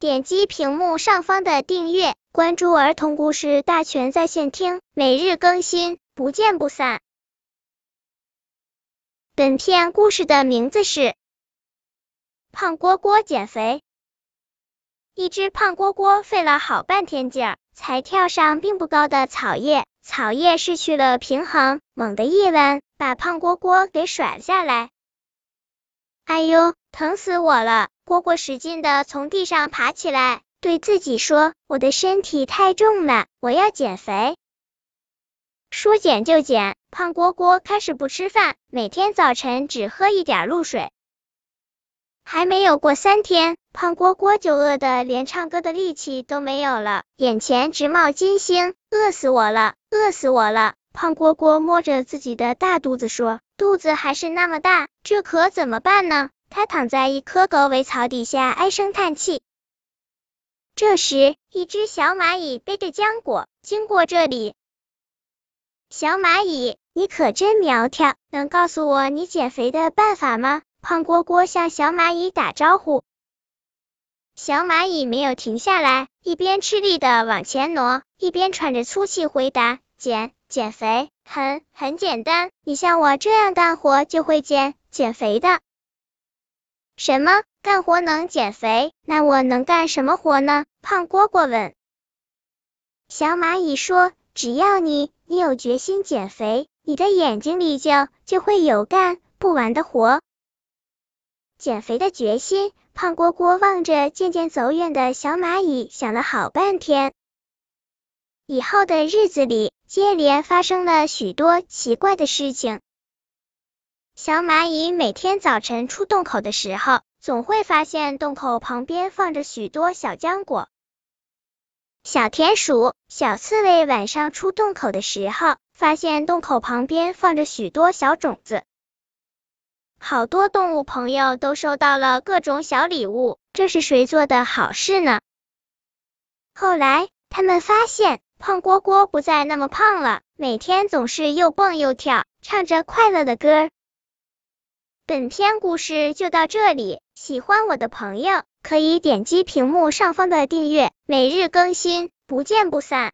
点击屏幕上方的订阅，关注儿童故事大全在线听，每日更新，不见不散。本片故事的名字是《胖蝈蝈减肥》。一只胖蝈蝈费了好半天劲儿，才跳上并不高的草叶，草叶失去了平衡，猛地一弯，把胖蝈蝈给甩了下来。哎呦，疼死我了！蝈蝈使劲的从地上爬起来，对自己说：“我的身体太重了，我要减肥。”说减就减，胖蝈蝈开始不吃饭，每天早晨只喝一点露水。还没有过三天，胖蝈蝈就饿得连唱歌的力气都没有了，眼前直冒金星，饿死我了，饿死我了！胖蝈蝈摸着自己的大肚子说。肚子还是那么大，这可怎么办呢？他躺在一棵狗尾草底下唉声叹气。这时，一只小蚂蚁背着浆果经过这里。小蚂蚁，你可真苗条，能告诉我你减肥的办法吗？胖蝈蝈向小蚂蚁打招呼。小蚂蚁没有停下来，一边吃力的往前挪，一边喘着粗气回答：减减肥。很很简单，你像我这样干活就会减减肥的。什么？干活能减肥？那我能干什么活呢？胖蝈蝈问。小蚂蚁说：“只要你你有决心减肥，你的眼睛里就就会有干不完的活。”减肥的决心。胖蝈蝈望着渐渐走远的小蚂蚁，想了好半天。以后的日子里，接连发生了许多奇怪的事情。小蚂蚁每天早晨出洞口的时候，总会发现洞口旁边放着许多小浆果。小田鼠、小刺猬晚上出洞口的时候，发现洞口旁边放着许多小种子。好多动物朋友都收到了各种小礼物，这是谁做的好事呢？后来，他们发现。胖蝈蝈不再那么胖了，每天总是又蹦又跳，唱着快乐的歌。本篇故事就到这里，喜欢我的朋友可以点击屏幕上方的订阅，每日更新，不见不散。